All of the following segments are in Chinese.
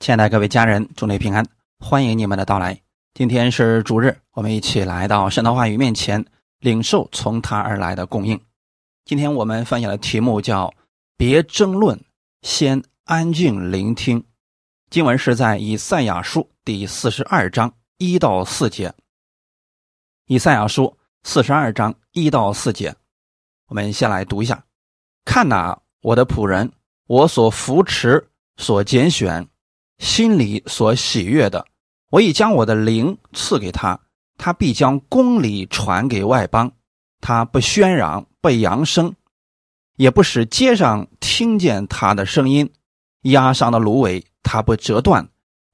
亲爱的各位家人，祝你平安，欢迎你们的到来。今天是主日，我们一起来到神的话语面前，领受从他而来的供应。今天我们分享的题目叫“别争论，先安静聆听”。经文是在以赛亚书第四十二章一到四节。以赛亚书四十二章一到四节，我们先来读一下：“看哪，我的仆人，我所扶持、所拣选。”心里所喜悦的，我已将我的灵赐给他，他必将公理传给外邦。他不喧嚷，不扬声，也不使街上听见他的声音。压伤的芦苇，他不折断；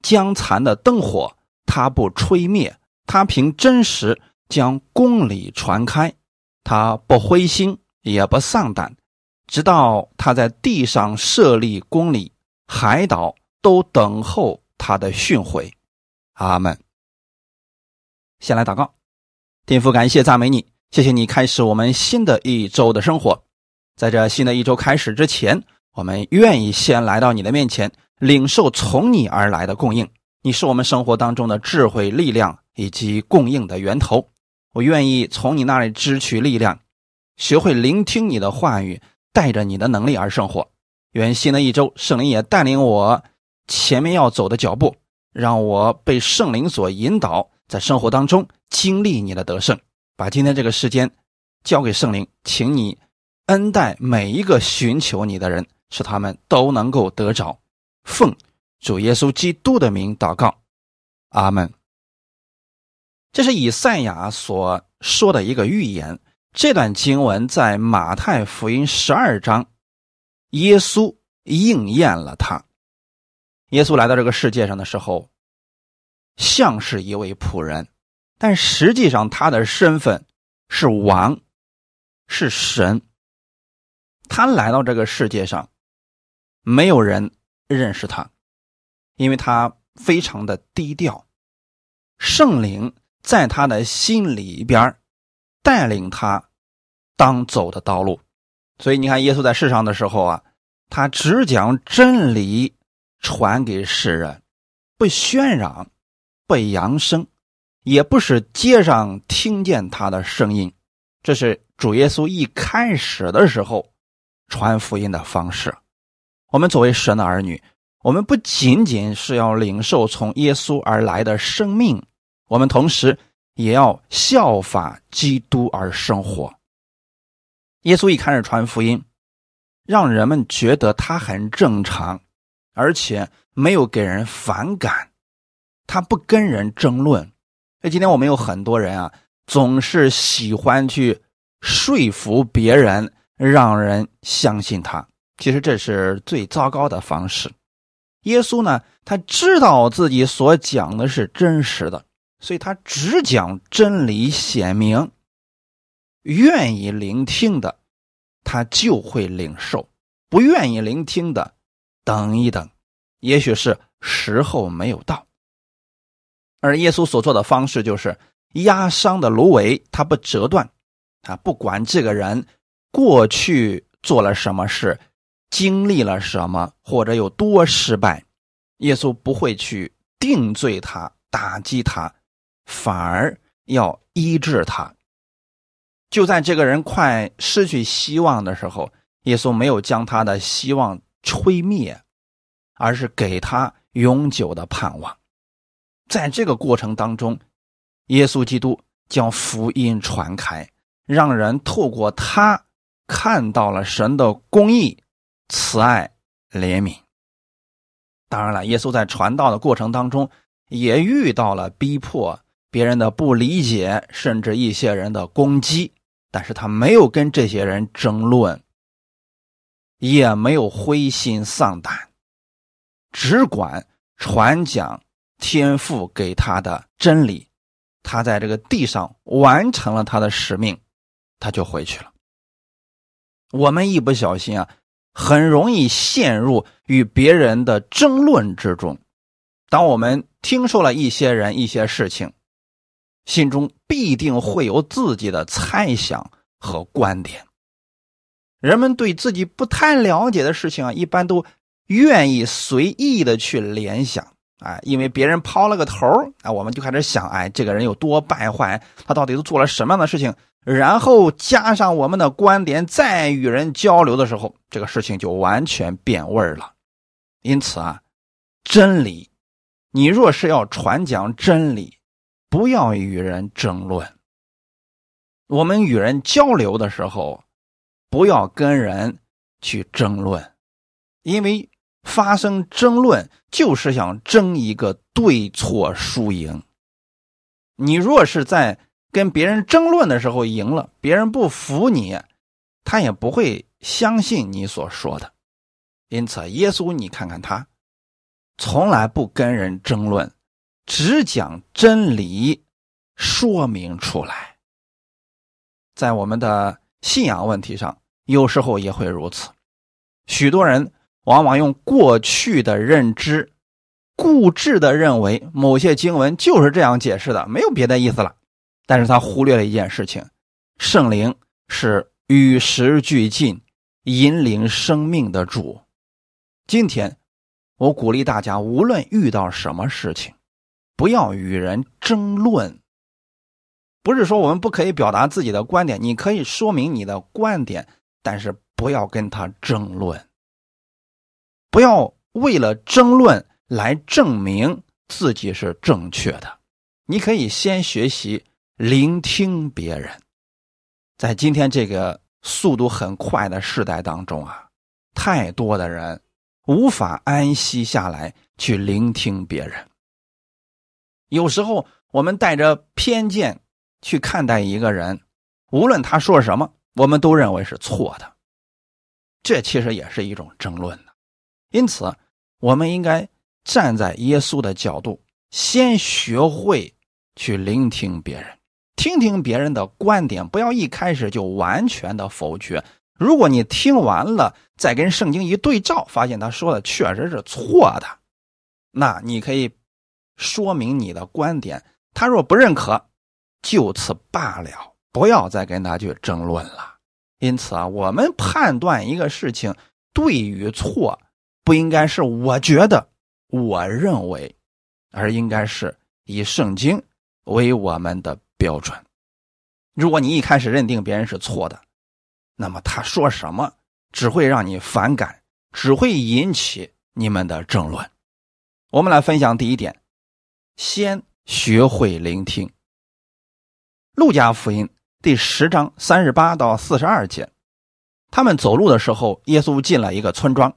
将残的灯火，他不吹灭。他凭真实将公理传开，他不灰心，也不丧胆，直到他在地上设立公理，海岛。都等候他的训诲，阿门。先来祷告，天父，感谢赞美你，谢谢你开始我们新的一周的生活。在这新的一周开始之前，我们愿意先来到你的面前，领受从你而来的供应。你是我们生活当中的智慧、力量以及供应的源头。我愿意从你那里支取力量，学会聆听你的话语，带着你的能力而生活。愿新的一周，圣灵也带领我。前面要走的脚步，让我被圣灵所引导，在生活当中经历你的得胜。把今天这个时间交给圣灵，请你恩待每一个寻求你的人，使他们都能够得着。奉主耶稣基督的名祷告，阿门。这是以赛亚所说的一个预言。这段经文在马太福音十二章，耶稣应验了他。耶稣来到这个世界上的时候，像是一位仆人，但实际上他的身份是王，是神。他来到这个世界上，没有人认识他，因为他非常的低调。圣灵在他的心里边带领他当走的道路，所以你看，耶稣在世上的时候啊，他只讲真理。传给世人，不喧嚷，不扬声，也不使街上听见他的声音。这是主耶稣一开始的时候传福音的方式。我们作为神的儿女，我们不仅仅是要领受从耶稣而来的生命，我们同时也要效法基督而生活。耶稣一开始传福音，让人们觉得他很正常。而且没有给人反感，他不跟人争论。哎，今天我们有很多人啊，总是喜欢去说服别人，让人相信他。其实这是最糟糕的方式。耶稣呢，他知道自己所讲的是真实的，所以他只讲真理显明。愿意聆听的，他就会领受；不愿意聆听的。等一等，也许是时候没有到。而耶稣所做的方式就是压伤的芦苇，它不折断。啊，不管这个人过去做了什么事，经历了什么，或者有多失败，耶稣不会去定罪他、打击他，反而要医治他。就在这个人快失去希望的时候，耶稣没有将他的希望。吹灭，而是给他永久的盼望。在这个过程当中，耶稣基督将福音传开，让人透过他看到了神的公义、慈爱、怜悯。当然了，耶稣在传道的过程当中也遇到了逼迫、别人的不理解，甚至一些人的攻击，但是他没有跟这些人争论。也没有灰心丧胆，只管传讲天父给他的真理。他在这个地上完成了他的使命，他就回去了。我们一不小心啊，很容易陷入与别人的争论之中。当我们听说了一些人、一些事情，心中必定会有自己的猜想和观点。人们对自己不太了解的事情啊，一般都愿意随意的去联想，哎，因为别人抛了个头啊，我们就开始想，哎，这个人有多败坏，他到底都做了什么样的事情？然后加上我们的观点，再与人交流的时候，这个事情就完全变味了。因此啊，真理，你若是要传讲真理，不要与人争论。我们与人交流的时候，不要跟人去争论，因为。发生争论就是想争一个对错输赢。你若是在跟别人争论的时候赢了，别人不服你，他也不会相信你所说的。因此，耶稣，你看看他，从来不跟人争论，只讲真理，说明出来。在我们的信仰问题上，有时候也会如此，许多人。往往用过去的认知，固执的认为某些经文就是这样解释的，没有别的意思了。但是他忽略了一件事情：圣灵是与时俱进、引领生命的主。今天，我鼓励大家，无论遇到什么事情，不要与人争论。不是说我们不可以表达自己的观点，你可以说明你的观点，但是不要跟他争论。不要为了争论来证明自己是正确的，你可以先学习聆听别人。在今天这个速度很快的时代当中啊，太多的人无法安息下来去聆听别人。有时候我们带着偏见去看待一个人，无论他说什么，我们都认为是错的。这其实也是一种争论。因此，我们应该站在耶稣的角度，先学会去聆听别人，听听别人的观点，不要一开始就完全的否决。如果你听完了，再跟圣经一对照，发现他说的确实是错的，那你可以说明你的观点。他若不认可，就此罢了，不要再跟他去争论了。因此啊，我们判断一个事情对与错。不应该是我觉得，我认为，而应该是以圣经为我们的标准。如果你一开始认定别人是错的，那么他说什么只会让你反感，只会引起你们的争论。我们来分享第一点：先学会聆听。路加福音第十章三十八到四十二节，他们走路的时候，耶稣进了一个村庄。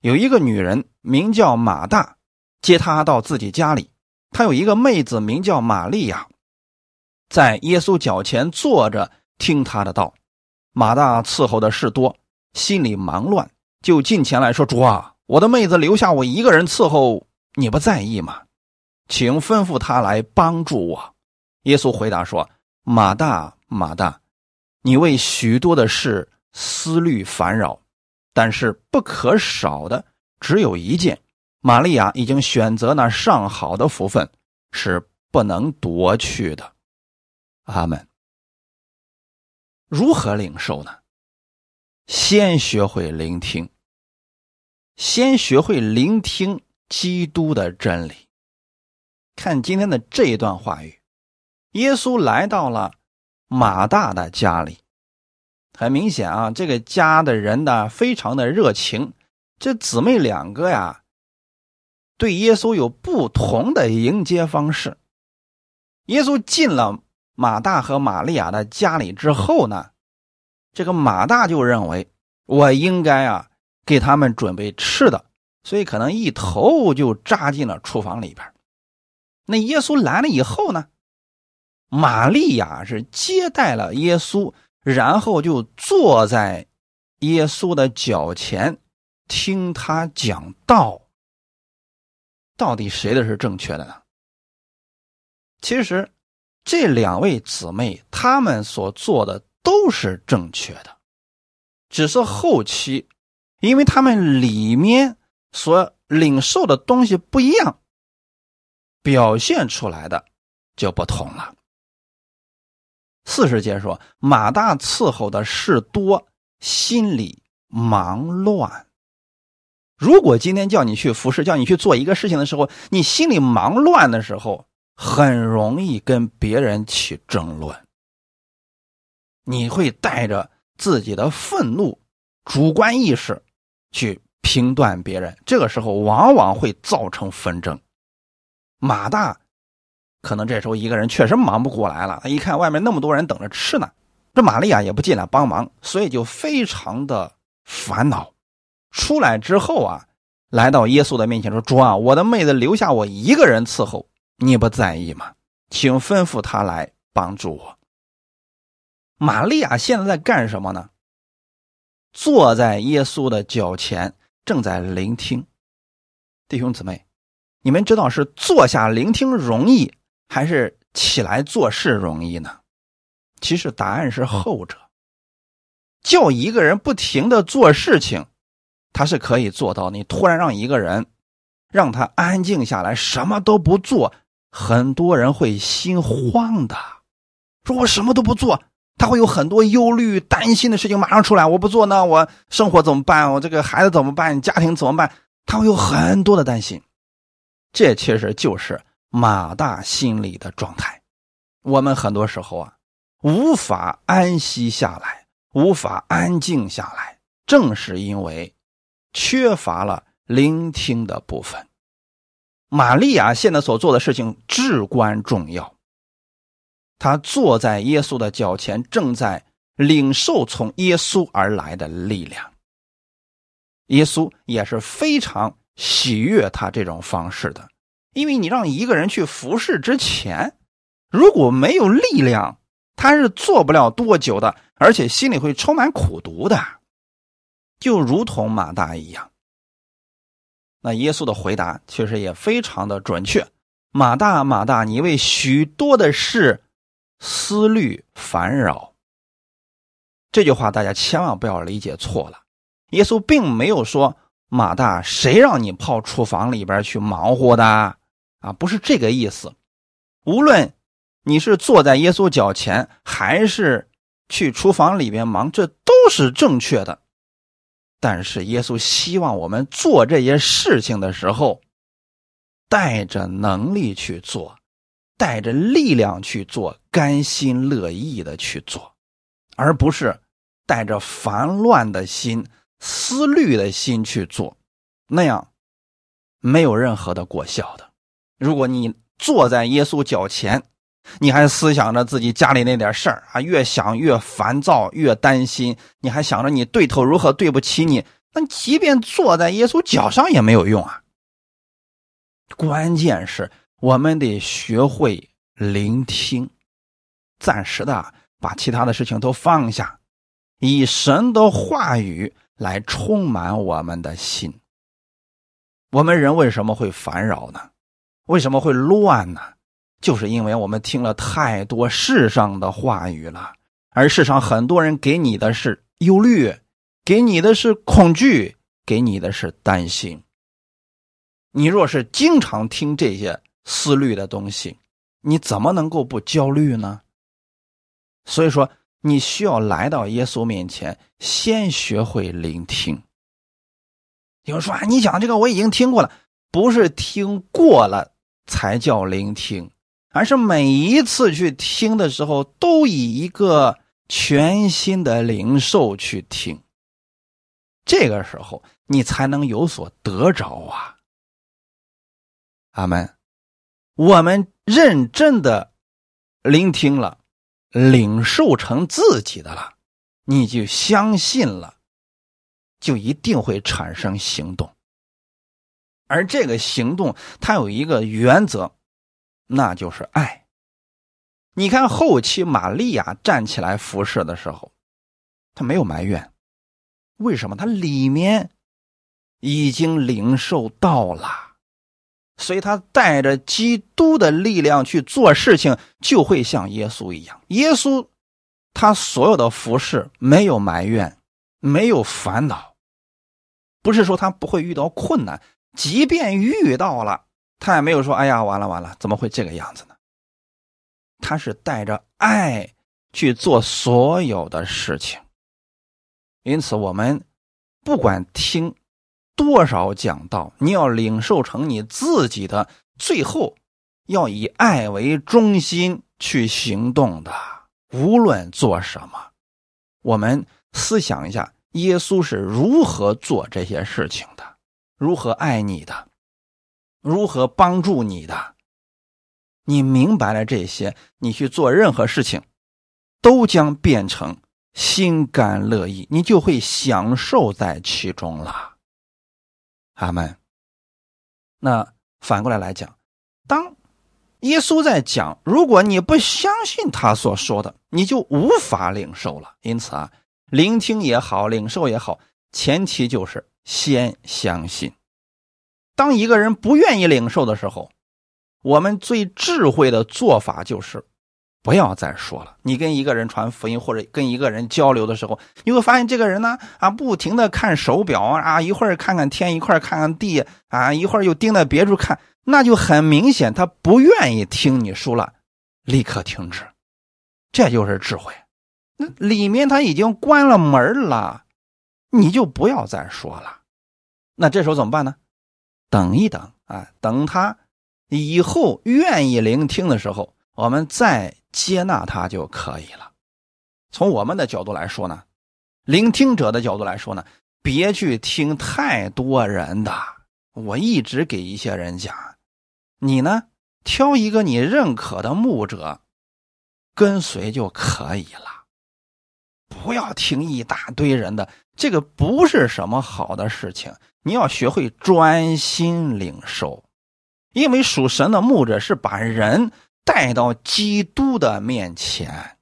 有一个女人名叫马大，接他到自己家里。他有一个妹子名叫玛利亚，在耶稣脚前坐着听他的道。马大伺候的事多，心里忙乱，就近前来说：“主啊，我的妹子留下我一个人伺候，你不在意吗？请吩咐她来帮助我。”耶稣回答说：“马大，马大，你为许多的事思虑烦扰。”但是不可少的只有一件，玛利亚已经选择那上好的福分，是不能夺去的。阿门。如何领受呢？先学会聆听，先学会聆听基督的真理。看今天的这一段话语，耶稣来到了马大的家里。很明显啊，这个家的人呢非常的热情。这姊妹两个呀，对耶稣有不同的迎接方式。耶稣进了马大和玛利亚的家里之后呢，这个马大就认为我应该啊给他们准备吃的，所以可能一头就扎进了厨房里边。那耶稣来了以后呢，玛利亚是接待了耶稣。然后就坐在耶稣的脚前听他讲道。到底谁的是正确的呢？其实这两位姊妹她们所做的都是正确的，只是后期因为他们里面所领受的东西不一样，表现出来的就不同了。四十节说，马大伺候的事多，心里忙乱。如果今天叫你去服侍，叫你去做一个事情的时候，你心里忙乱的时候，很容易跟别人起争论。你会带着自己的愤怒、主观意识去评断别人，这个时候往往会造成纷争。马大可能这时候一个人确实忙不过来了，他一看外面那么多人等着吃呢，这玛利亚也不进来帮忙，所以就非常的烦恼。出来之后啊，来到耶稣的面前说：“主啊，我的妹子留下我一个人伺候，你不在意吗？请吩咐他来帮助我。”玛利亚现在在干什么呢？坐在耶稣的脚前，正在聆听。弟兄姊妹，你们知道是坐下聆听容易，还是起来做事容易呢？其实答案是后者。叫一个人不停的做事情，他是可以做到。你突然让一个人，让他安静下来，什么都不做，很多人会心慌的，说我什么都不做。他会有很多忧虑、担心的事情马上出来。我不做呢我生活怎么办？我这个孩子怎么办？家庭怎么办？他会有很多的担心。这其实就是马大心里的状态。我们很多时候啊，无法安息下来，无法安静下来，正是因为缺乏了聆听的部分。玛利亚现在所做的事情至关重要。他坐在耶稣的脚前，正在领受从耶稣而来的力量。耶稣也是非常喜悦他这种方式的，因为你让一个人去服侍之前，如果没有力量，他是做不了多久的，而且心里会充满苦毒的，就如同马大一样。那耶稣的回答确实也非常的准确：“马大，马大，你为许多的事。”思虑烦扰，这句话大家千万不要理解错了。耶稣并没有说马大，谁让你泡厨房里边去忙活的啊？不是这个意思。无论你是坐在耶稣脚前，还是去厨房里边忙，这都是正确的。但是耶稣希望我们做这些事情的时候，带着能力去做。带着力量去做，甘心乐意的去做，而不是带着烦乱的心、思虑的心去做，那样没有任何的果效的。如果你坐在耶稣脚前，你还思想着自己家里那点事儿啊，越想越烦躁，越担心，你还想着你对头如何对不起你，那即便坐在耶稣脚上也没有用啊。关键是。我们得学会聆听，暂时的把其他的事情都放下，以神的话语来充满我们的心。我们人为什么会烦扰呢？为什么会乱呢？就是因为我们听了太多世上的话语了，而世上很多人给你的是忧虑，给你的是恐惧，给你的是担心。你若是经常听这些，思虑的东西，你怎么能够不焦虑呢？所以说，你需要来到耶稣面前，先学会聆听。有人说啊，你讲这个我已经听过了，不是听过了才叫聆听，而是每一次去听的时候，都以一个全新的灵受去听。这个时候，你才能有所得着啊！阿门。我们认真的聆听了，领受成自己的了，你就相信了，就一定会产生行动。而这个行动，它有一个原则，那就是爱。你看后期玛利亚站起来服侍的时候，他没有埋怨，为什么？他里面已经领受到了。所以他带着基督的力量去做事情，就会像耶稣一样。耶稣他所有的服饰没有埋怨，没有烦恼，不是说他不会遇到困难，即便遇到了，他也没有说：“哎呀，完了完了，怎么会这个样子呢？”他是带着爱去做所有的事情。因此，我们不管听。多少讲道，你要领受成你自己的，最后要以爱为中心去行动的。无论做什么，我们思想一下，耶稣是如何做这些事情的，如何爱你的，如何帮助你的。你明白了这些，你去做任何事情，都将变成心甘乐意，你就会享受在其中了。阿门。那反过来来讲，当耶稣在讲，如果你不相信他所说的，你就无法领受了。因此啊，聆听也好，领受也好，前提就是先相信。当一个人不愿意领受的时候，我们最智慧的做法就是。不要再说了。你跟一个人传福音或者跟一个人交流的时候，你会发现这个人呢啊，不停的看手表啊，一会儿看看天，一会儿看看地啊，一会儿又盯着别处看，那就很明显他不愿意听你说了，立刻停止。这就是智慧。那里面他已经关了门了，你就不要再说了。那这时候怎么办呢？等一等啊，等他以后愿意聆听的时候，我们再。接纳他就可以了。从我们的角度来说呢，聆听者的角度来说呢，别去听太多人的。我一直给一些人讲，你呢挑一个你认可的牧者，跟随就可以了。不要听一大堆人的，这个不是什么好的事情。你要学会专心领受，因为属神的牧者是把人。带到基督的面前，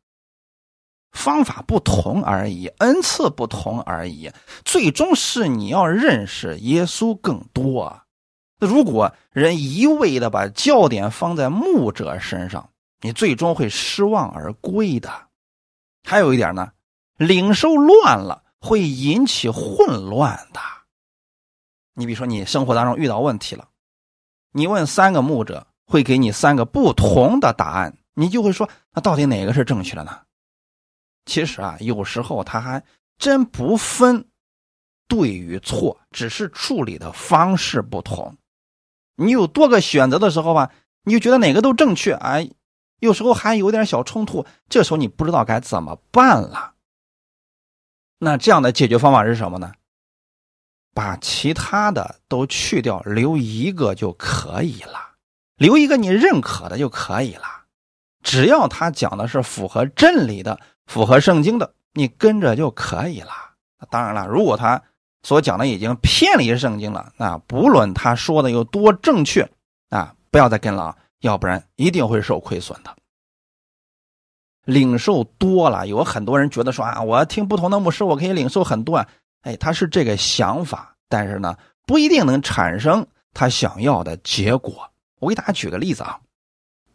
方法不同而已，恩赐不同而已，最终是你要认识耶稣更多。那如果人一味的把焦点放在牧者身上，你最终会失望而归的。还有一点呢，领受乱了会引起混乱的。你比如说，你生活当中遇到问题了，你问三个牧者。会给你三个不同的答案，你就会说，那到底哪个是正确的呢？其实啊，有时候他还真不分对与错，只是处理的方式不同。你有多个选择的时候吧，你就觉得哪个都正确，哎，有时候还有点小冲突，这时候你不知道该怎么办了。那这样的解决方法是什么呢？把其他的都去掉，留一个就可以了。留一个你认可的就可以了，只要他讲的是符合真理的、符合圣经的，你跟着就可以了。当然了，如果他所讲的已经偏离圣经了，那不论他说的有多正确啊，不要再跟了，要不然一定会受亏损的。领受多了，有很多人觉得说啊，我听不同的牧师，我可以领受很多啊。哎，他是这个想法，但是呢，不一定能产生他想要的结果。我给大家举个例子啊，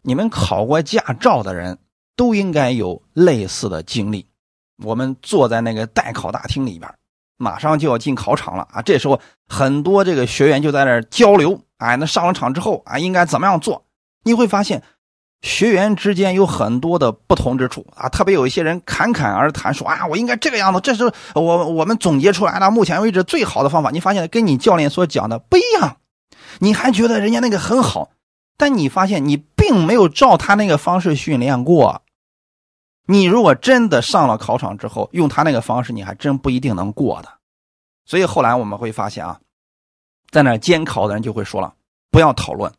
你们考过驾照的人都应该有类似的经历。我们坐在那个待考大厅里边，马上就要进考场了啊。这时候很多这个学员就在那交流，哎，那上了场之后啊，应该怎么样做？你会发现，学员之间有很多的不同之处啊。特别有一些人侃侃而谈说啊，我应该这个样子，这是我我们总结出来的目前为止最好的方法。你发现跟你教练所讲的不一样，你还觉得人家那个很好。但你发现你并没有照他那个方式训练过，你如果真的上了考场之后用他那个方式，你还真不一定能过的。所以后来我们会发现啊，在那监考的人就会说了：不要讨论，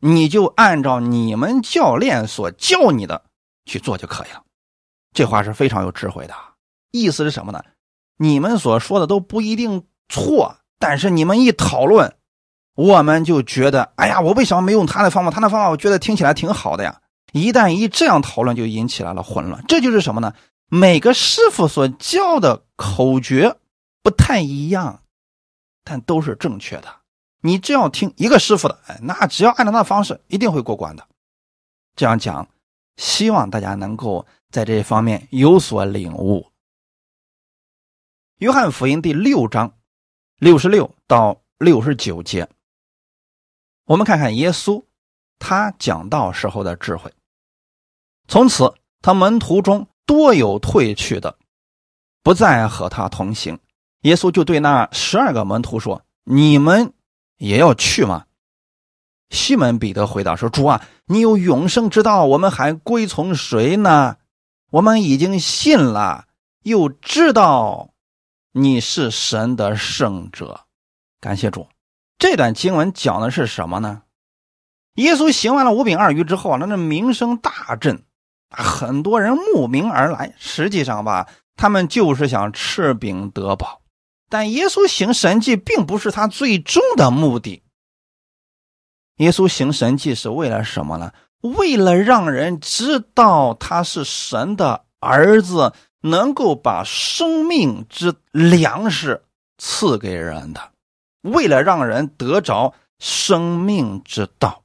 你就按照你们教练所教你的去做就可以了。这话是非常有智慧的，意思是什么呢？你们所说的都不一定错，但是你们一讨论。我们就觉得，哎呀，我为什么没用他的方法？他的方法我觉得听起来挺好的呀。一旦一这样讨论，就引起来了混乱。这就是什么呢？每个师傅所教的口诀不太一样，但都是正确的。你只要听一个师傅的，哎，那只要按照他的方式，一定会过关的。这样讲，希望大家能够在这方面有所领悟。约翰福音第六章六十六到六十九节。我们看看耶稣，他讲道时候的智慧。从此，他门徒中多有退去的，不再和他同行，耶稣就对那十二个门徒说：“你们也要去吗？”西门彼得回答说：“主啊，你有永生之道，我们还归从谁呢？我们已经信了，又知道你是神的圣者。感谢主。”这段经文讲的是什么呢？耶稣行完了五饼二鱼之后啊，那那名声大振，很多人慕名而来。实际上吧，他们就是想吃饼得饱。但耶稣行神迹并不是他最终的目的。耶稣行神迹是为了什么呢？为了让人知道他是神的儿子，能够把生命之粮食赐给人的，为了让人得着生命之道。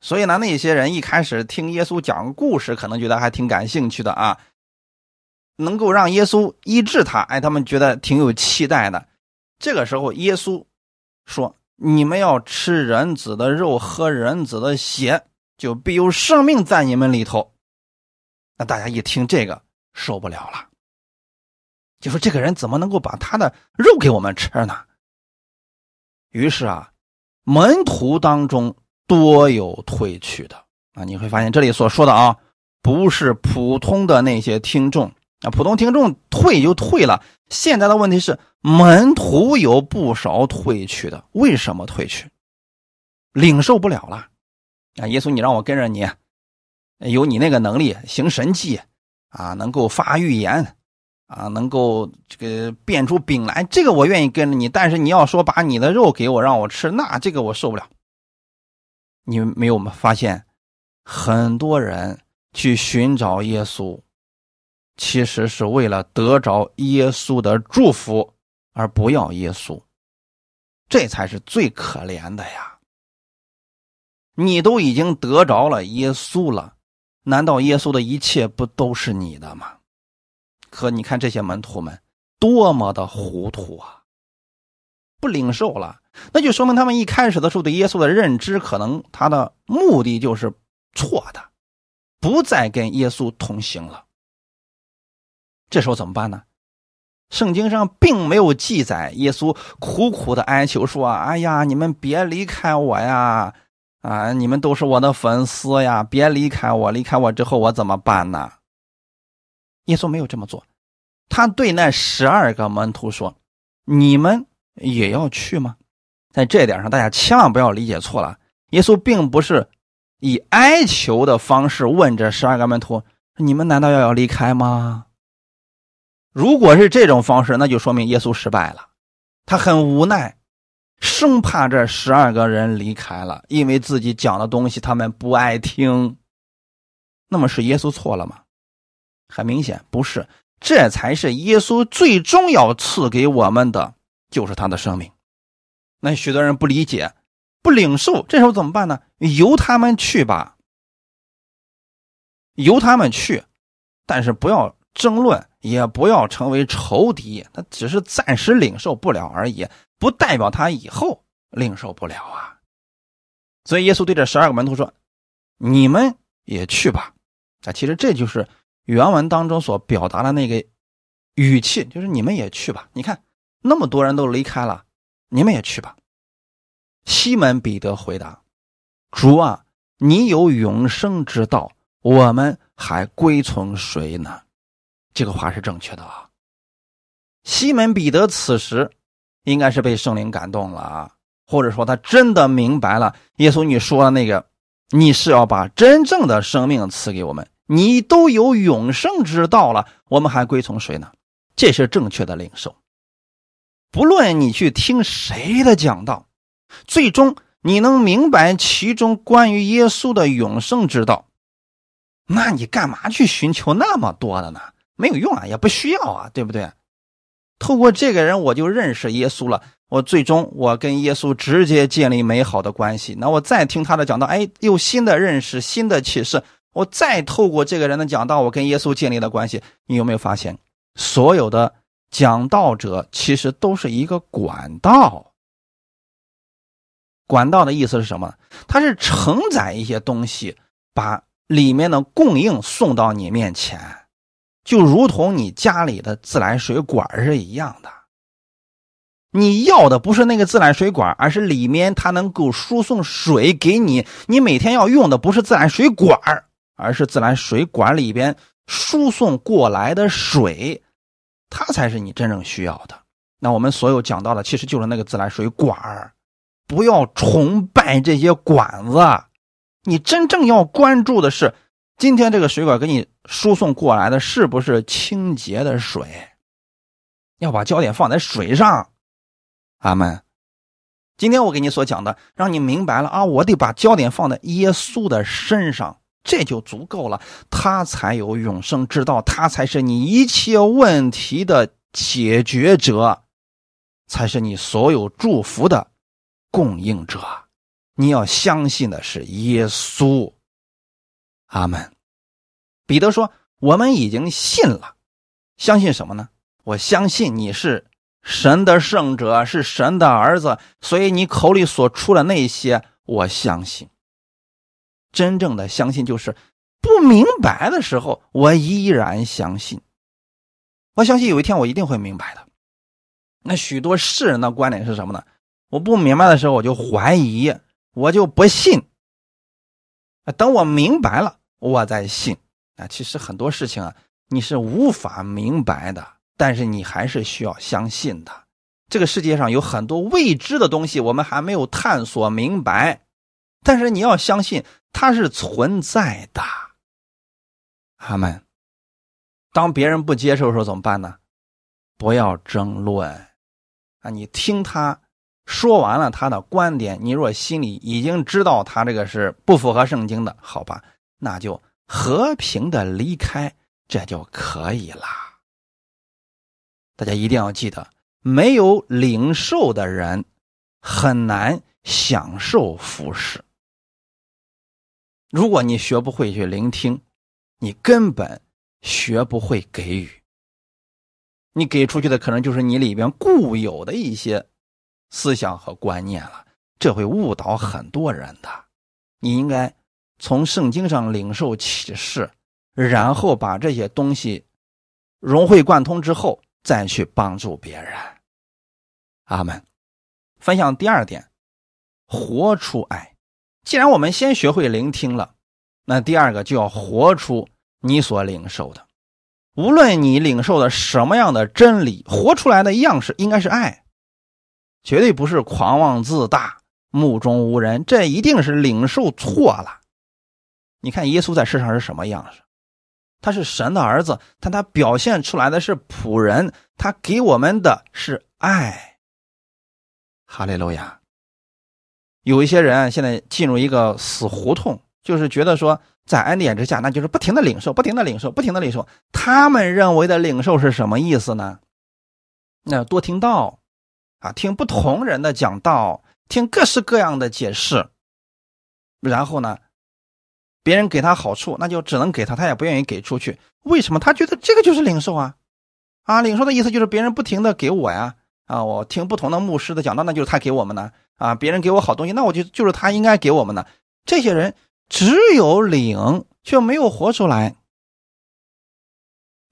所以呢，那些人一开始听耶稣讲故事，可能觉得还挺感兴趣的啊，能够让耶稣医治他，哎，他们觉得挺有期待的。这个时候，耶稣说。你们要吃人子的肉，喝人子的血，就必有生命在你们里头。那大家一听这个受不了了，就说这个人怎么能够把他的肉给我们吃呢？于是啊，门徒当中多有退去的啊。你会发现这里所说的啊，不是普通的那些听众啊，普通听众退就退了。现在的问题是。门徒有不少退去的，为什么退去？领受不了了啊！耶稣，你让我跟着你，有你那个能力行神迹啊，能够发预言啊，能够这个变出饼来，这个我愿意跟着你。但是你要说把你的肉给我让我吃，那这个我受不了。你没有发现很多人去寻找耶稣，其实是为了得着耶稣的祝福。而不要耶稣，这才是最可怜的呀！你都已经得着了耶稣了，难道耶稣的一切不都是你的吗？可你看这些门徒们多么的糊涂啊！不领受了，那就说明他们一开始的时候对耶稣的认知，可能他的目的就是错的，不再跟耶稣同行了。这时候怎么办呢？圣经上并没有记载耶稣苦苦的哀求说：“哎呀，你们别离开我呀！啊，你们都是我的粉丝呀，别离开我！离开我之后我怎么办呢？”耶稣没有这么做，他对那十二个门徒说：“你们也要去吗？”在这点上，大家千万不要理解错了。耶稣并不是以哀求的方式问这十二个门徒：“你们难道要要离开吗？”如果是这种方式，那就说明耶稣失败了，他很无奈，生怕这十二个人离开了，因为自己讲的东西他们不爱听。那么是耶稣错了吗？很明显不是，这才是耶稣最终要赐给我们的，就是他的生命。那许多人不理解，不领受，这时候怎么办呢？由他们去吧，由他们去，但是不要争论。也不要成为仇敌，他只是暂时领受不了而已，不代表他以后领受不了啊。所以耶稣对这十二个门徒说：“你们也去吧。”啊，其实这就是原文当中所表达的那个语气，就是你们也去吧。你看那么多人都离开了，你们也去吧。西门彼得回答：“主啊，你有永生之道，我们还归从谁呢？”这个话是正确的啊。西门彼得此时应该是被圣灵感动了啊，或者说他真的明白了耶稣你说的那个，你是要把真正的生命赐给我们，你都有永生之道了，我们还归从谁呢？这是正确的领受。不论你去听谁的讲道，最终你能明白其中关于耶稣的永生之道，那你干嘛去寻求那么多的呢？没有用啊，也不需要啊，对不对？透过这个人，我就认识耶稣了。我最终我跟耶稣直接建立美好的关系。那我再听他的讲道，哎，有新的认识，新的启示。我再透过这个人的讲道，我跟耶稣建立了关系。你有没有发现，所有的讲道者其实都是一个管道？管道的意思是什么？它是承载一些东西，把里面的供应送到你面前。就如同你家里的自来水管是一样的。你要的不是那个自来水管，而是里面它能够输送水给你。你每天要用的不是自来水管，而是自来水管里边输送过来的水，它才是你真正需要的。那我们所有讲到的，其实就是那个自来水管不要崇拜这些管子，你真正要关注的是，今天这个水管给你输送过来的是不是清洁的水？要把焦点放在水上。阿门。今天我给你所讲的，让你明白了啊！我得把焦点放在耶稣的身上，这就足够了。他才有永生之道，他才是你一切问题的解决者，才是你所有祝福的供应者。你要相信的是耶稣。阿门。彼得说：“我们已经信了，相信什么呢？我相信你是。”神的圣者是神的儿子，所以你口里所出的那些，我相信。真正的相信就是不明白的时候，我依然相信。我相信有一天我一定会明白的。那许多世人的观点是什么呢？我不明白的时候，我就怀疑，我就不信。等我明白了，我在信。啊，其实很多事情啊，你是无法明白的。但是你还是需要相信的。这个世界上有很多未知的东西，我们还没有探索明白。但是你要相信它是存在的。阿门。当别人不接受的时候怎么办呢？不要争论啊！你听他说完了他的观点，你若心里已经知道他这个是不符合圣经的，好吧，那就和平的离开，这就可以了。大家一定要记得，没有领受的人很难享受服饰。如果你学不会去聆听，你根本学不会给予。你给出去的可能就是你里边固有的一些思想和观念了，这会误导很多人的。你应该从圣经上领受启示，然后把这些东西融会贯通之后。再去帮助别人，阿门。分享第二点，活出爱。既然我们先学会聆听了，那第二个就要活出你所领受的。无论你领受的什么样的真理，活出来的样式应该是爱，绝对不是狂妄自大、目中无人。这一定是领受错了。你看耶稣在世上是什么样式？他是神的儿子，但他表现出来的是仆人，他给我们的是爱。哈利路亚。有一些人现在进入一个死胡同，就是觉得说在恩典之下，那就是不停的领受，不停的领受，不停的领受。他们认为的领受是什么意思呢？那多听道啊，听不同人的讲道，听各式各样的解释，然后呢？别人给他好处，那就只能给他，他也不愿意给出去。为什么？他觉得这个就是领受啊，啊，领受的意思就是别人不停的给我呀，啊，我听不同的牧师的讲道，那就是他给我们的啊，别人给我好东西，那我就就是他应该给我们的。这些人只有领却没有活出来，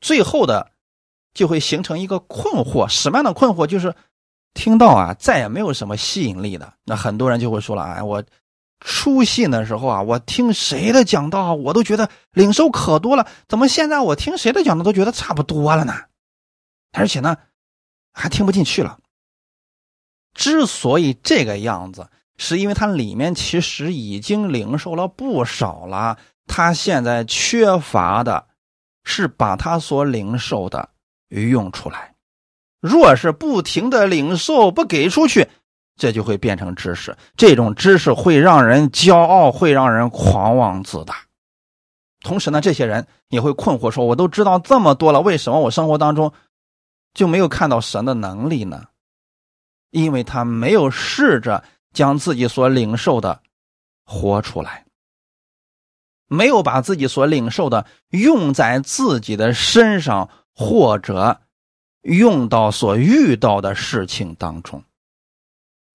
最后的就会形成一个困惑，什么样的困惑？就是听到啊，再也没有什么吸引力的。那很多人就会说了，哎，我。初信的时候啊，我听谁的讲道，我都觉得领受可多了。怎么现在我听谁的讲道都觉得差不多了呢？而且呢，还听不进去了。之所以这个样子，是因为他里面其实已经领受了不少了。他现在缺乏的是把他所领受的用出来。若是不停的领受，不给出去。这就会变成知识，这种知识会让人骄傲，会让人狂妄自大。同时呢，这些人也会困惑说：“我都知道这么多了，为什么我生活当中就没有看到神的能力呢？”因为他没有试着将自己所领受的活出来，没有把自己所领受的用在自己的身上，或者用到所遇到的事情当中。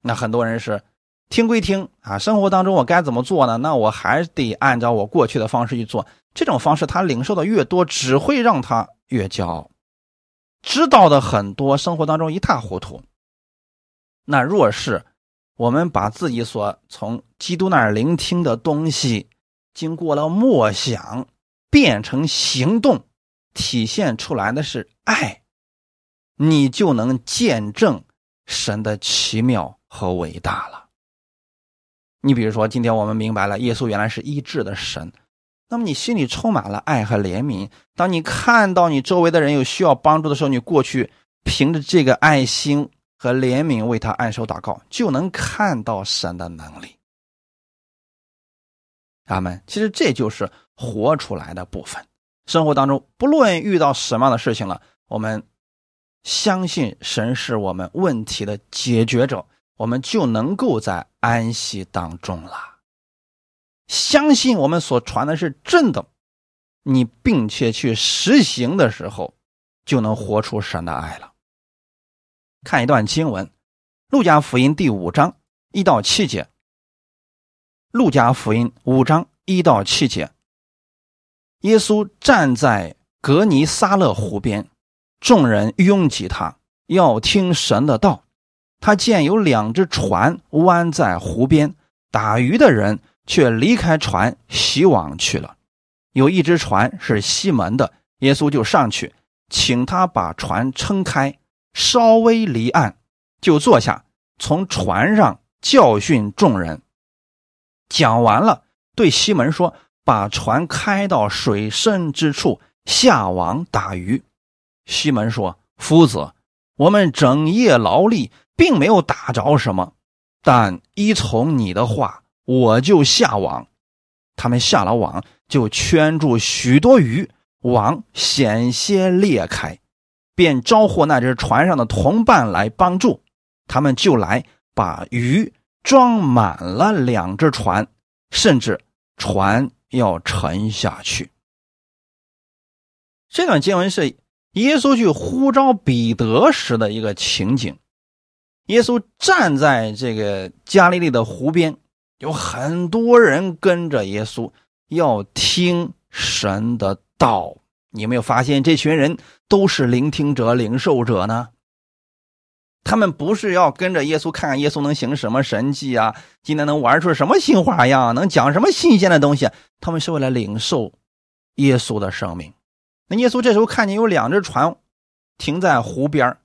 那很多人是听归听啊，生活当中我该怎么做呢？那我还得按照我过去的方式去做。这种方式他领受的越多，只会让他越骄傲，知道的很多，生活当中一塌糊涂。那若是我们把自己所从基督那儿聆听的东西，经过了默想，变成行动，体现出来的是爱，你就能见证神的奇妙和伟大了。你比如说，今天我们明白了耶稣原来是医治的神，那么你心里充满了爱和怜悯。当你看到你周围的人有需要帮助的时候，你过去凭着这个爱心和怜悯为他按手祷告，就能看到神的能力。阿门。其实这就是活出来的部分。生活当中，不论遇到什么样的事情了，我们相信神是我们问题的解决者。我们就能够在安息当中了。相信我们所传的是真的，你并且去实行的时候，就能活出神的爱了。看一段经文，《路加福音》第五章一到七节，《路加福音》五章一到七节，耶稣站在格尼撒勒湖边，众人拥挤他，要听神的道。他见有两只船弯在湖边，打鱼的人却离开船洗网去了。有一只船是西门的，耶稣就上去，请他把船撑开，稍微离岸，就坐下，从船上教训众人。讲完了，对西门说：“把船开到水深之处，下网打鱼。”西门说：“夫子，我们整夜劳力。”并没有打着什么，但依从你的话，我就下网。他们下了网，就圈住许多鱼，网险些裂开，便招呼那只船上的同伴来帮助。他们就来把鱼装满了两只船，甚至船要沉下去。这段经文是耶稣去呼召彼得时的一个情景。耶稣站在这个加利利的湖边，有很多人跟着耶稣要听神的道。你有没有发现，这群人都是聆听者、领受者呢？他们不是要跟着耶稣看看耶稣能行什么神迹啊，今天能玩出什么新花样，能讲什么新鲜的东西。他们是为了领受耶稣的生命。那耶稣这时候看见有两只船停在湖边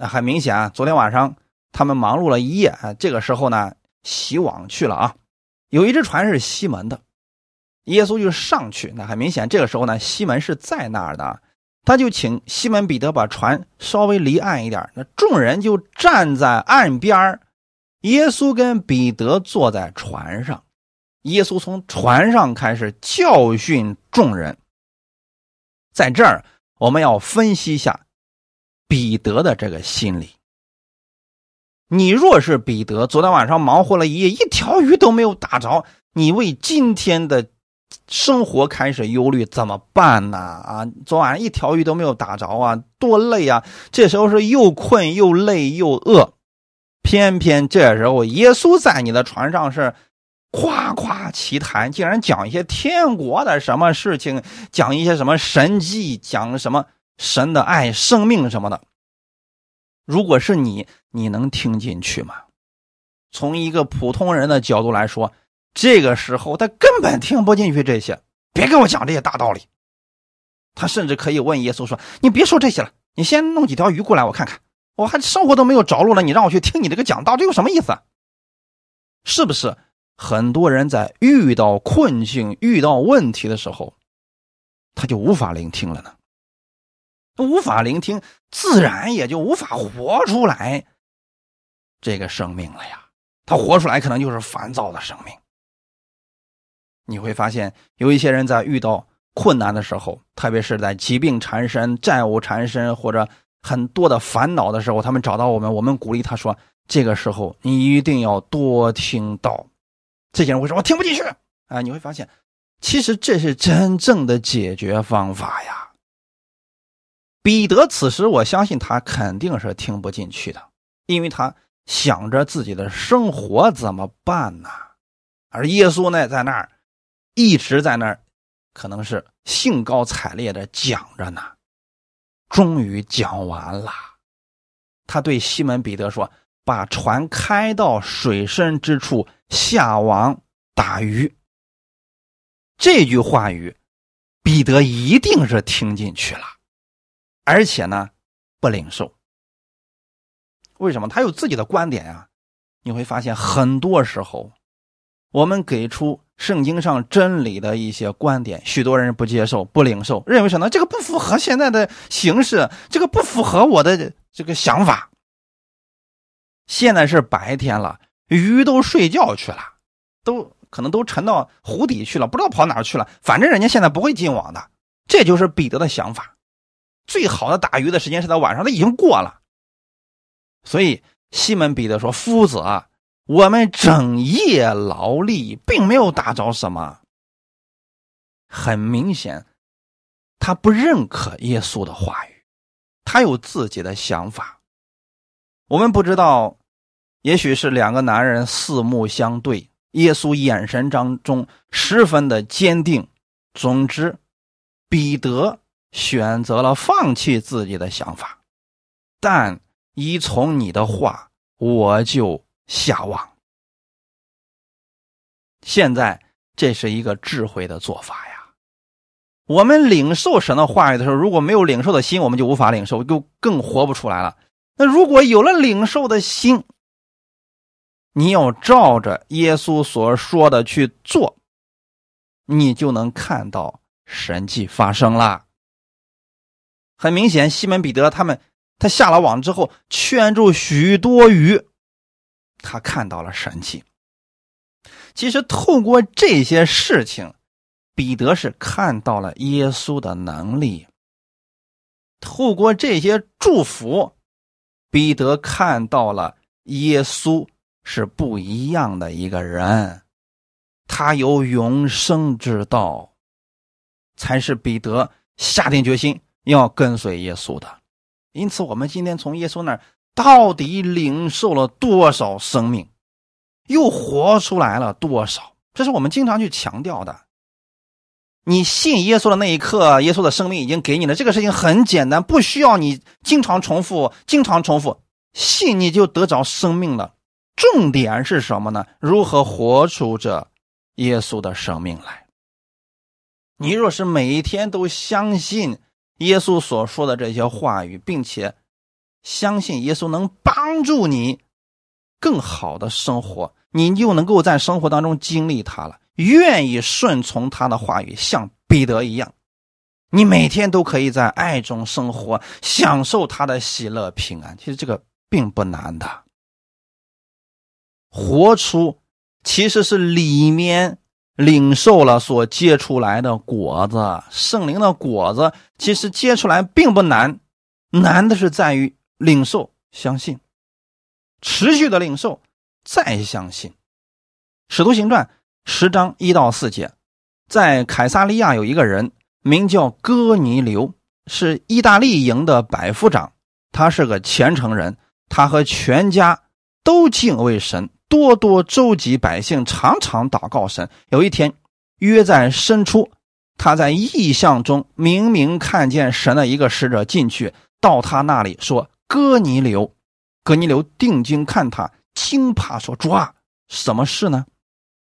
那很明显啊，昨天晚上他们忙碌了一夜啊，这个时候呢洗网去了啊。有一只船是西门的，耶稣就上去。那很明显，这个时候呢西门是在那儿的，他就请西门彼得把船稍微离岸一点。那众人就站在岸边耶稣跟彼得坐在船上，耶稣从船上开始教训众人。在这儿我们要分析一下。彼得的这个心理，你若是彼得，昨天晚上忙活了一夜，一条鱼都没有打着，你为今天的生活开始忧虑，怎么办呢？啊，昨晚上一条鱼都没有打着啊，多累啊！这时候是又困又累又饿，偏偏这时候耶稣在你的船上是夸夸其谈，竟然讲一些天国的什么事情，讲一些什么神迹，讲什么。神的爱、生命什么的，如果是你，你能听进去吗？从一个普通人的角度来说，这个时候他根本听不进去这些。别跟我讲这些大道理。他甚至可以问耶稣说：“你别说这些了，你先弄几条鱼过来，我看看。我还生活都没有着落了，你让我去听你这个讲道，这有什么意思？是不是？很多人在遇到困境、遇到问题的时候，他就无法聆听了呢？”无法聆听，自然也就无法活出来这个生命了呀。他活出来可能就是烦躁的生命。你会发现，有一些人在遇到困难的时候，特别是在疾病缠身、债务缠身或者很多的烦恼的时候，他们找到我们，我们鼓励他说：“这个时候你一定要多听到。”这些人会说：“我听不进去。”啊，你会发现，其实这是真正的解决方法呀。彼得此时，我相信他肯定是听不进去的，因为他想着自己的生活怎么办呢？而耶稣呢，在那儿一直在那儿，可能是兴高采烈的讲着呢。终于讲完了。他对西门彼得说：“把船开到水深之处，下网打鱼。”这句话语，彼得一定是听进去了，而且呢，不领受。为什么？他有自己的观点啊。你会发现，很多时候，我们给出圣经上真理的一些观点，许多人不接受、不领受，认为什么？这个不符合现在的形势，这个不符合我的这个想法。现在是白天了，鱼都睡觉去了，都可能都沉到湖底去了，不知道跑哪去了。反正人家现在不会进网的，这就是彼得的想法。最好的打鱼的时间是在晚上，他已经过了。所以西门彼得说：“夫子啊，我们整夜劳力，并没有打着什么。”很明显，他不认可耶稣的话语，他有自己的想法。我们不知道。也许是两个男人四目相对，耶稣眼神当中十分的坚定。总之，彼得选择了放弃自己的想法，但依从你的话，我就下网。现在这是一个智慧的做法呀。我们领受神的话语的时候，如果没有领受的心，我们就无法领受，就更活不出来了。那如果有了领受的心，你要照着耶稣所说的去做，你就能看到神迹发生了。很明显，西门彼得他们他下了网之后，圈住许多鱼，他看到了神迹。其实透过这些事情，彼得是看到了耶稣的能力。透过这些祝福，彼得看到了耶稣。是不一样的一个人，他有永生之道，才是彼得下定决心要跟随耶稣的。因此，我们今天从耶稣那儿到底领受了多少生命，又活出来了多少？这是我们经常去强调的。你信耶稣的那一刻，耶稣的生命已经给你了。这个事情很简单，不需要你经常重复，经常重复，信你就得着生命了。重点是什么呢？如何活出这耶稣的生命来？你若是每一天都相信耶稣所说的这些话语，并且相信耶稣能帮助你更好的生活，你就能够在生活当中经历他了。愿意顺从他的话语，像彼得一样，你每天都可以在爱中生活，享受他的喜乐平安。其实这个并不难的。活出其实是里面领受了所结出来的果子，圣灵的果子其实结出来并不难，难的是在于领受、相信，持续的领受，再相信。使徒行传十章一到四节，在凯撒利亚有一个人名叫哥尼流，是意大利营的百夫长，他是个虔诚人，他和全家都敬畏神。多多周集百姓，常常祷告神。有一天，约在深处，他在异象中明明看见神的一个使者进去，到他那里说：“哥尼流，哥尼流，定睛看他，惊怕说：‘主啊，什么事呢？’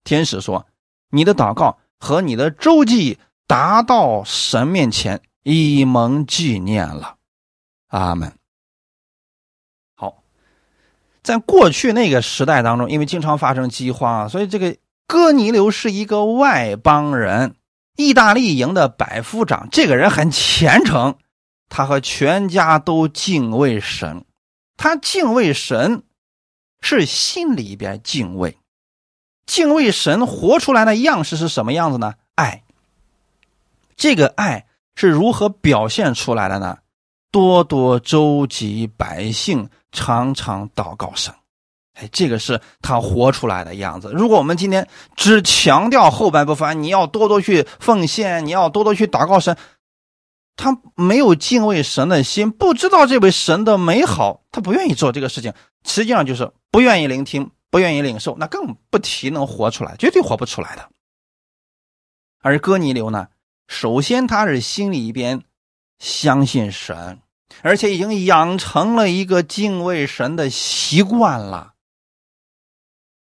天使说：‘你的祷告和你的周记达到神面前，以蒙纪念了。’阿门。”在过去那个时代当中，因为经常发生饥荒啊，所以这个哥尼流是一个外邦人，意大利营的百夫长。这个人很虔诚，他和全家都敬畏神。他敬畏神，是心里边敬畏，敬畏神活出来的样式是什么样子呢？爱。这个爱是如何表现出来的呢？多多周集百姓。常常祷告神，哎，这个是他活出来的样子。如果我们今天只强调后半部分，你要多多去奉献，你要多多去祷告神，他没有敬畏神的心，不知道这位神的美好，他不愿意做这个事情，实际上就是不愿意聆听，不愿意领受，那更不提能活出来，绝对活不出来的。而哥尼流呢，首先他是心里边相信神，而且已经养成了一个敬畏神的习惯了。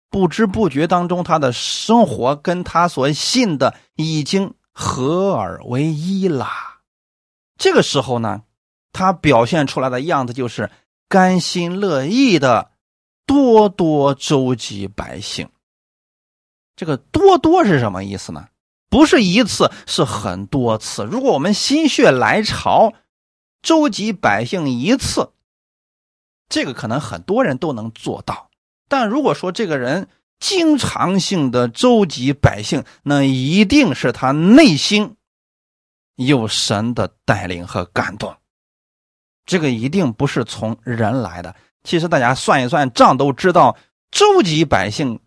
不知不觉当中，他的生活跟他所信的已经合而为一了。这个时候呢，他表现出来的样子就是甘心乐意的多多周济百姓。这个多多是什么意思呢？不是一次，是很多次。如果我们心血来潮周济百姓一次，这个可能很多人都能做到。但如果说这个人经常性的周济百姓，那一定是他内心有神的带领和感动。这个一定不是从人来的。其实大家算一算账都知道，周济百姓，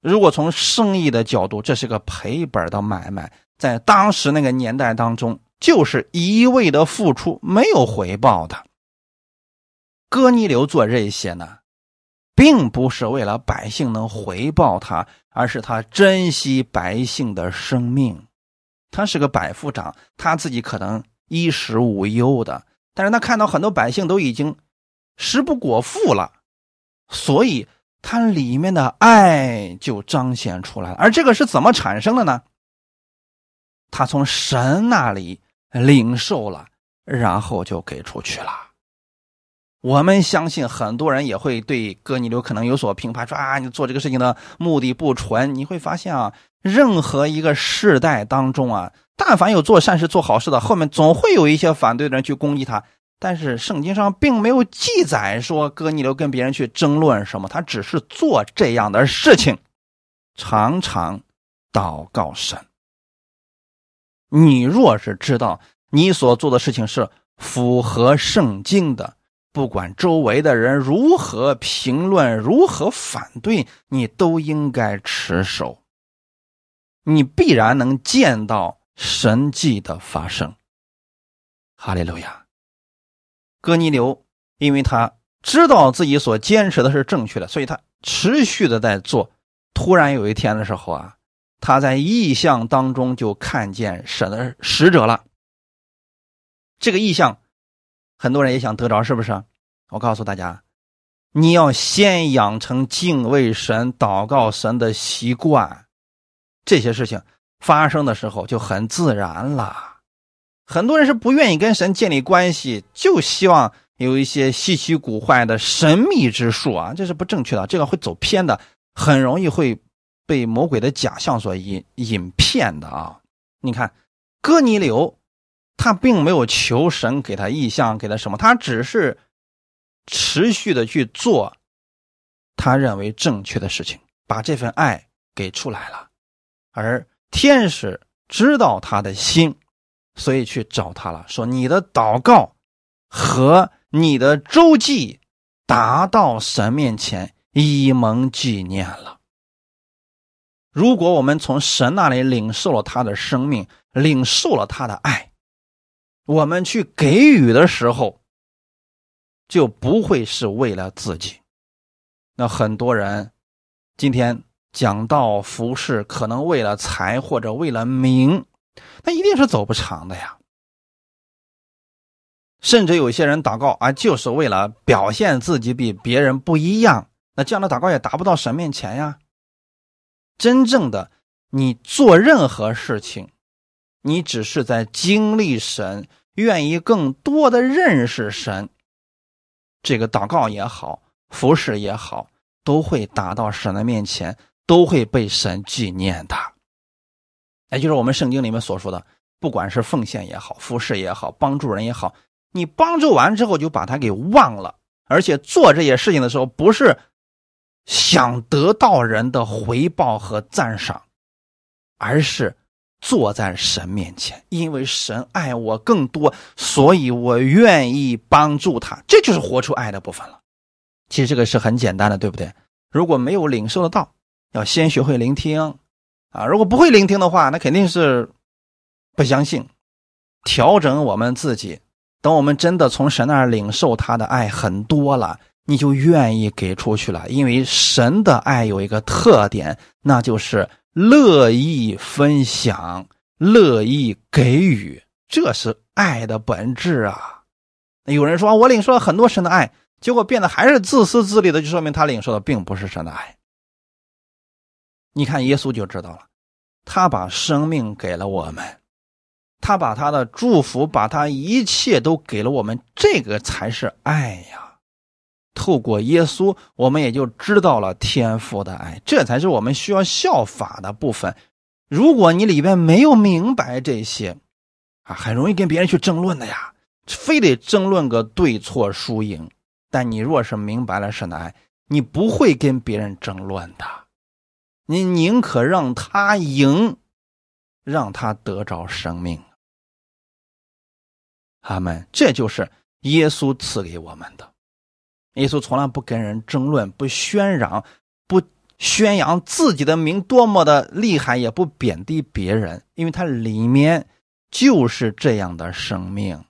如果从生意的角度，这是个赔本的买卖。在当时那个年代当中，就是一味的付出，没有回报的。哥尼流做这些呢？并不是为了百姓能回报他，而是他珍惜百姓的生命。他是个百夫长，他自己可能衣食无忧的，但是他看到很多百姓都已经食不果腹了，所以他里面的爱就彰显出来了。而这个是怎么产生的呢？他从神那里领受了，然后就给出去了。我们相信很多人也会对哥尼流可能有所评判，说啊，你做这个事情的目的不纯。你会发现啊，任何一个世代当中啊，但凡有做善事、做好事的，后面总会有一些反对的人去攻击他。但是圣经上并没有记载说哥尼流跟别人去争论什么，他只是做这样的事情，常常祷告神。你若是知道你所做的事情是符合圣经的。不管周围的人如何评论、如何反对，你都应该持守。你必然能见到神迹的发生。哈利路亚！哥尼流，因为他知道自己所坚持的是正确的，所以他持续的在做。突然有一天的时候啊，他在异象当中就看见神的使者了。这个异象。很多人也想得着，是不是？我告诉大家，你要先养成敬畏神、祷告神的习惯，这些事情发生的时候就很自然了。很多人是不愿意跟神建立关系，就希望有一些稀奇古怪的神秘之术啊，这是不正确的，这个会走偏的，很容易会被魔鬼的假象所引引骗的啊！你看，哥尼流。他并没有求神给他意象，给他什么，他只是持续的去做他认为正确的事情，把这份爱给出来了。而天使知道他的心，所以去找他了，说：“你的祷告和你的周记达到神面前，以蒙纪念了。如果我们从神那里领受了他的生命，领受了他的爱。”我们去给予的时候，就不会是为了自己。那很多人今天讲到服饰，可能为了财或者为了名，那一定是走不长的呀。甚至有些人祷告啊，就是为了表现自己比别人不一样，那这样的祷告也达不到神面前呀。真正的，你做任何事情，你只是在经历神。愿意更多的认识神，这个祷告也好，服侍也好，都会达到神的面前，都会被神纪念的。也就是我们圣经里面所说的，不管是奉献也好，服侍也好，帮助人也好，你帮助完之后就把他给忘了，而且做这些事情的时候，不是想得到人的回报和赞赏，而是。坐在神面前，因为神爱我更多，所以我愿意帮助他。这就是活出爱的部分了。其实这个是很简单的，对不对？如果没有领受得到，要先学会聆听啊。如果不会聆听的话，那肯定是不相信。调整我们自己，等我们真的从神那儿领受他的爱很多了，你就愿意给出去了。因为神的爱有一个特点，那就是。乐意分享，乐意给予，这是爱的本质啊。有人说我领受了很多神的爱，结果变得还是自私自利的，就说明他领受的并不是神的爱。你看耶稣就知道了，他把生命给了我们，他把他的祝福，把他一切都给了我们，这个才是爱呀。透过耶稣，我们也就知道了天父的爱，这才是我们需要效法的部分。如果你里边没有明白这些，啊，很容易跟别人去争论的呀，非得争论个对错输赢。但你若是明白了神的爱，你不会跟别人争论的，你宁可让他赢，让他得着生命。阿门。这就是耶稣赐给我们的。耶稣从来不跟人争论，不喧嚷，不宣扬自己的名多么的厉害，也不贬低别人，因为他里面就是这样的生命。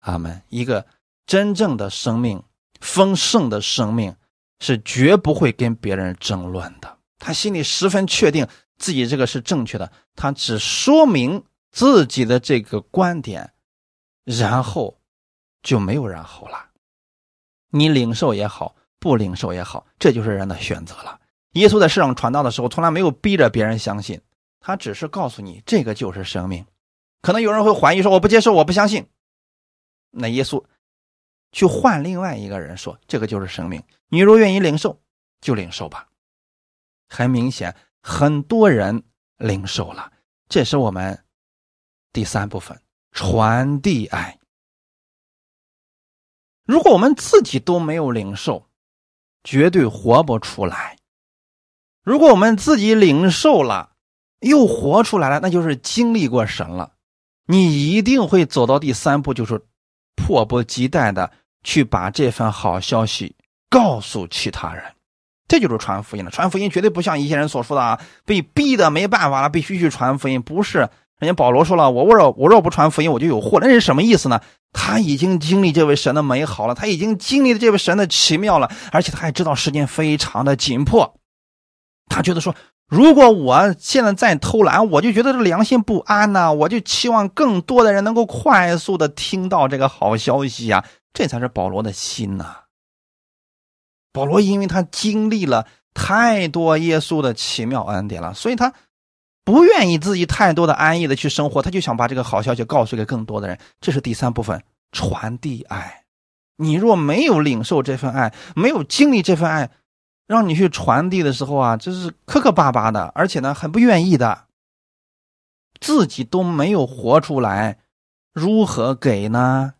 阿门。一个真正的生命，丰盛的生命，是绝不会跟别人争论的。他心里十分确定自己这个是正确的，他只说明自己的这个观点，然后就没有然后了。你领受也好，不领受也好，这就是人的选择了。耶稣在世上传道的时候，从来没有逼着别人相信，他只是告诉你这个就是生命。可能有人会怀疑说：“我不接受，我不相信。”那耶稣去换另外一个人说：“这个就是生命。你若愿意领受，就领受吧。”很明显，很多人领受了。这是我们第三部分传递爱。如果我们自己都没有领受，绝对活不出来。如果我们自己领受了，又活出来了，那就是经历过神了。你一定会走到第三步，就是迫不及待的去把这份好消息告诉其他人。这就是传福音了。传福音绝对不像一些人所说的啊，被逼的没办法了，必须去传福音。不是。人家保罗说了：“我若我若不传福音，我就有祸。”那是什么意思呢？他已经经历这位神的美好了，他已经经历了这位神的奇妙了，而且他还知道时间非常的紧迫。他觉得说：“如果我现在再偷懒，我就觉得这良心不安呐，我就期望更多的人能够快速的听到这个好消息呀。”这才是保罗的心呐。保罗因为他经历了太多耶稣的奇妙恩典了，所以他。不愿意自己太多的安逸的去生活，他就想把这个好消息告诉给更多的人。这是第三部分，传递爱。你若没有领受这份爱，没有经历这份爱，让你去传递的时候啊，就是磕磕巴巴的，而且呢，很不愿意的，自己都没有活出来，如何给呢？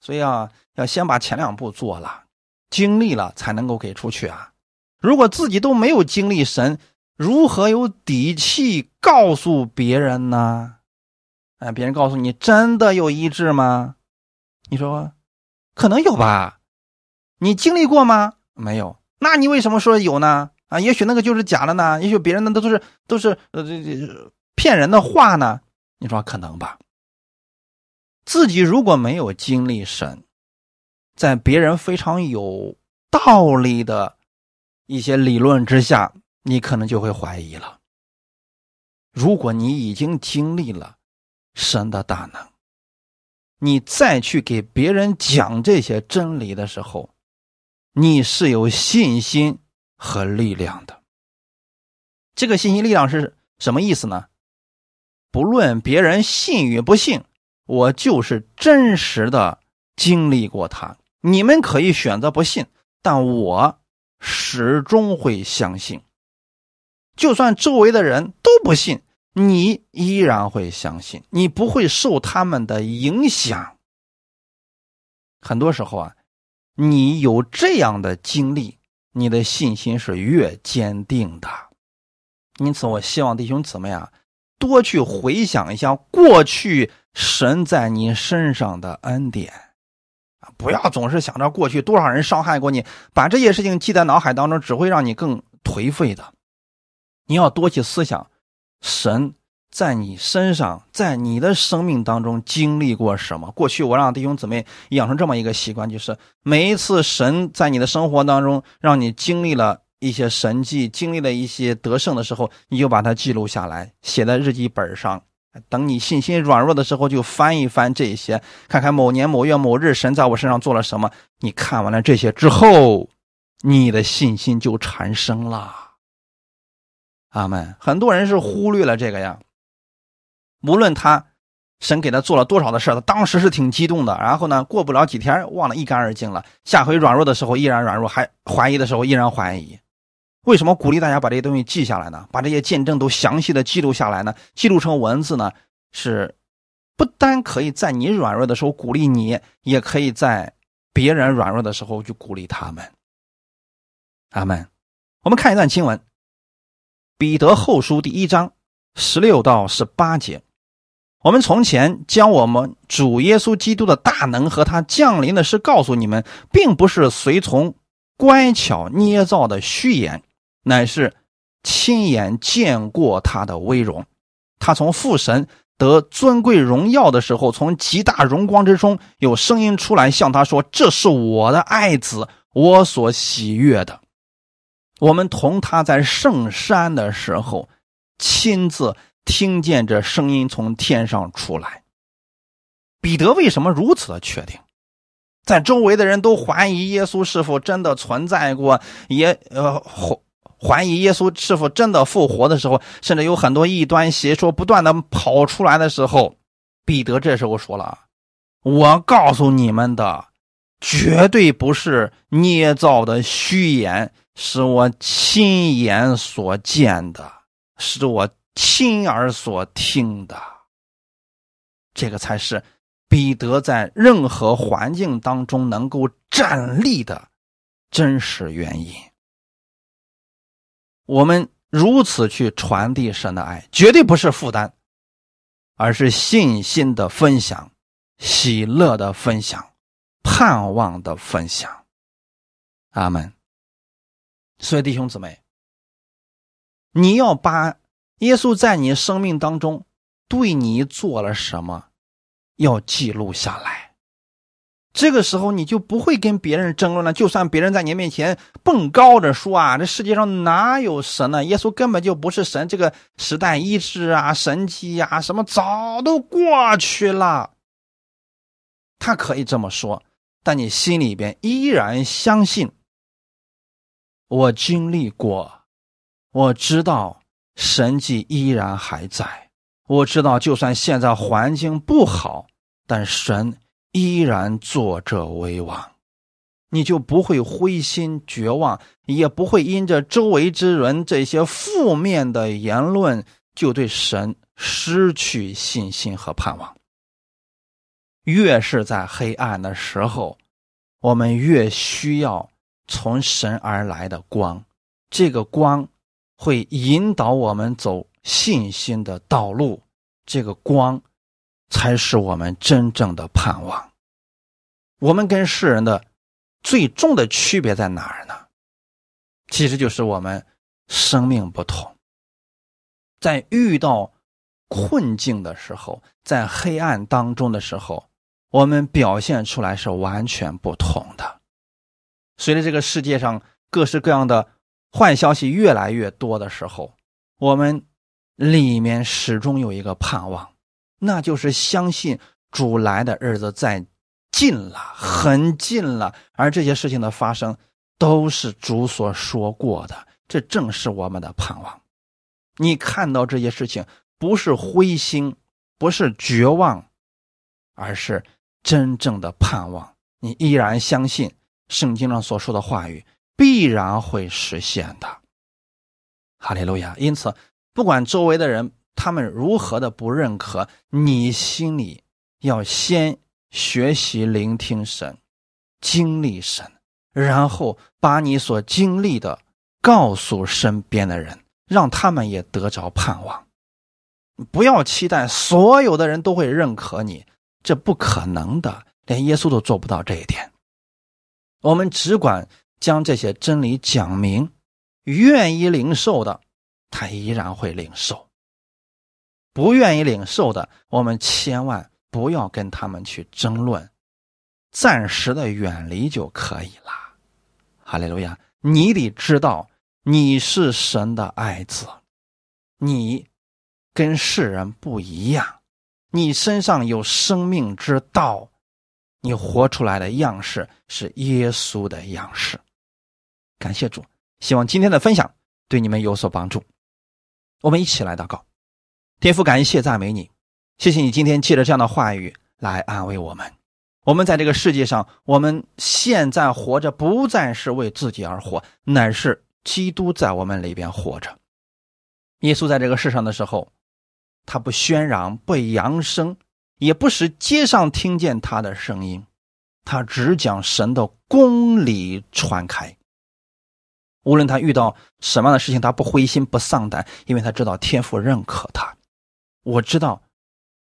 所以啊，要先把前两步做了，经历了才能够给出去啊。如果自己都没有经历神。如何有底气告诉别人呢？哎，别人告诉你真的有医治吗？你说可能有吧？你经历过吗？没有。那你为什么说有呢？啊，也许那个就是假的呢？也许别人的都是都是呃这这骗人的话呢？你说可能吧？自己如果没有经历神，在别人非常有道理的一些理论之下。你可能就会怀疑了。如果你已经经历了神的大能，你再去给别人讲这些真理的时候，你是有信心和力量的。这个信心力量是什么意思呢？不论别人信与不信，我就是真实的经历过它。你们可以选择不信，但我始终会相信。就算周围的人都不信，你依然会相信，你不会受他们的影响。很多时候啊，你有这样的经历，你的信心是越坚定的。因此，我希望弟兄姊妹啊，多去回想一下过去神在你身上的恩典不要总是想着过去多少人伤害过你，把这些事情记在脑海当中，只会让你更颓废的。你要多去思想，神在你身上，在你的生命当中经历过什么？过去我让弟兄姊妹养成这么一个习惯，就是每一次神在你的生活当中让你经历了一些神迹，经历了一些得胜的时候，你就把它记录下来，写在日记本上，等你信心软弱的时候，就翻一翻这些，看看某年某月某日神在我身上做了什么。你看完了这些之后，你的信心就产生了。阿门。很多人是忽略了这个呀。无论他神给他做了多少的事他当时是挺激动的，然后呢，过不了几天忘得一干二净了。下回软弱的时候依然软弱，还怀疑的时候依然怀疑。为什么鼓励大家把这些东西记下来呢？把这些见证都详细的记录下来呢？记录成文字呢？是不单可以在你软弱的时候鼓励你，也可以在别人软弱的时候去鼓励他们。阿门。我们看一段经文，《彼得后书》第一章十六到十八节。我们从前将我们主耶稣基督的大能和他降临的事告诉你们，并不是随从乖巧捏造的虚言。乃是亲眼见过他的威荣，他从父神得尊贵荣耀的时候，从极大荣光之中有声音出来，向他说：“这是我的爱子，我所喜悦的。”我们同他在圣山的时候，亲自听见这声音从天上出来。彼得为什么如此的确定？在周围的人都怀疑耶稣是否真的存在过，也呃。怀疑耶稣是否真的复活的时候，甚至有很多异端邪说不断的跑出来的时候，彼得这时候说了：“我告诉你们的，绝对不是捏造的虚言，是我亲眼所见的，是我亲耳所听的。这个才是彼得在任何环境当中能够站立的真实原因。”我们如此去传递神的爱，绝对不是负担，而是信心的分享、喜乐的分享、盼望的分享。阿门。所以弟兄姊妹，你要把耶稣在你生命当中对你做了什么，要记录下来。这个时候你就不会跟别人争论了。就算别人在你面前蹦高着说啊，这世界上哪有神呢？耶稣根本就不是神。这个时代医治啊、神迹呀，什么早都过去了。他可以这么说，但你心里边依然相信。我经历过，我知道神迹依然还在。我知道，就算现在环境不好，但神。依然坐着为王，你就不会灰心绝望，也不会因着周围之人这些负面的言论就对神失去信心和盼望。越是在黑暗的时候，我们越需要从神而来的光，这个光会引导我们走信心的道路，这个光。才是我们真正的盼望。我们跟世人的最终的区别在哪儿呢？其实就是我们生命不同，在遇到困境的时候，在黑暗当中的时候，我们表现出来是完全不同的。随着这个世界上各式各样的坏消息越来越多的时候，我们里面始终有一个盼望。那就是相信主来的日子在近了，很近了。而这些事情的发生，都是主所说过的。这正是我们的盼望。你看到这些事情，不是灰心，不是绝望，而是真正的盼望。你依然相信圣经上所说的话语必然会实现的。哈利路亚！因此，不管周围的人。他们如何的不认可？你心里要先学习聆听神，经历神，然后把你所经历的告诉身边的人，让他们也得着盼望。不要期待所有的人都会认可你，这不可能的，连耶稣都做不到这一点。我们只管将这些真理讲明，愿意领受的，他依然会领受。不愿意领受的，我们千万不要跟他们去争论，暂时的远离就可以了。哈利路亚！你得知道，你是神的爱子，你跟世人不一样，你身上有生命之道，你活出来的样式是耶稣的样式。感谢主，希望今天的分享对你们有所帮助。我们一起来祷告，天父，感谢赞美你，谢谢你今天借着这样的话语来安慰我们。我们在这个世界上，我们现在活着不再是为自己而活，乃是基督在我们里边活着。耶稣在这个世上的时候，他不喧嚷，不扬声，也不使街上听见他的声音，他只讲神的公理传开。无论他遇到什么样的事情，他不灰心不丧胆，因为他知道天父认可他。我知道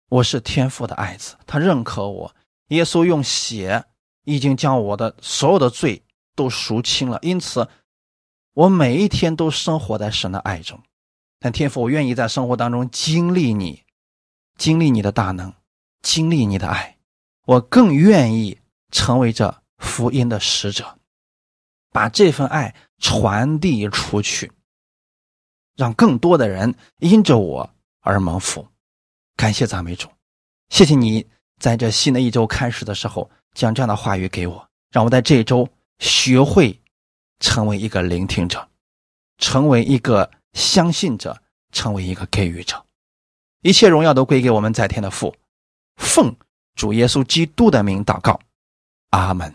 我是天父的爱子，他认可我。耶稣用血已经将我的所有的罪都赎清了，因此我每一天都生活在神的爱中。但天父，我愿意在生活当中经历你，经历你的大能，经历你的爱。我更愿意成为这福音的使者，把这份爱传递出去，让更多的人因着我而蒙福。感谢赞美主，谢谢你。在这新的一周开始的时候，将这样的话语给我，让我在这一周学会成为一个聆听者，成为一个相信者，成为一个给予者。一切荣耀都归给我们在天的父，奉主耶稣基督的名祷告，阿门。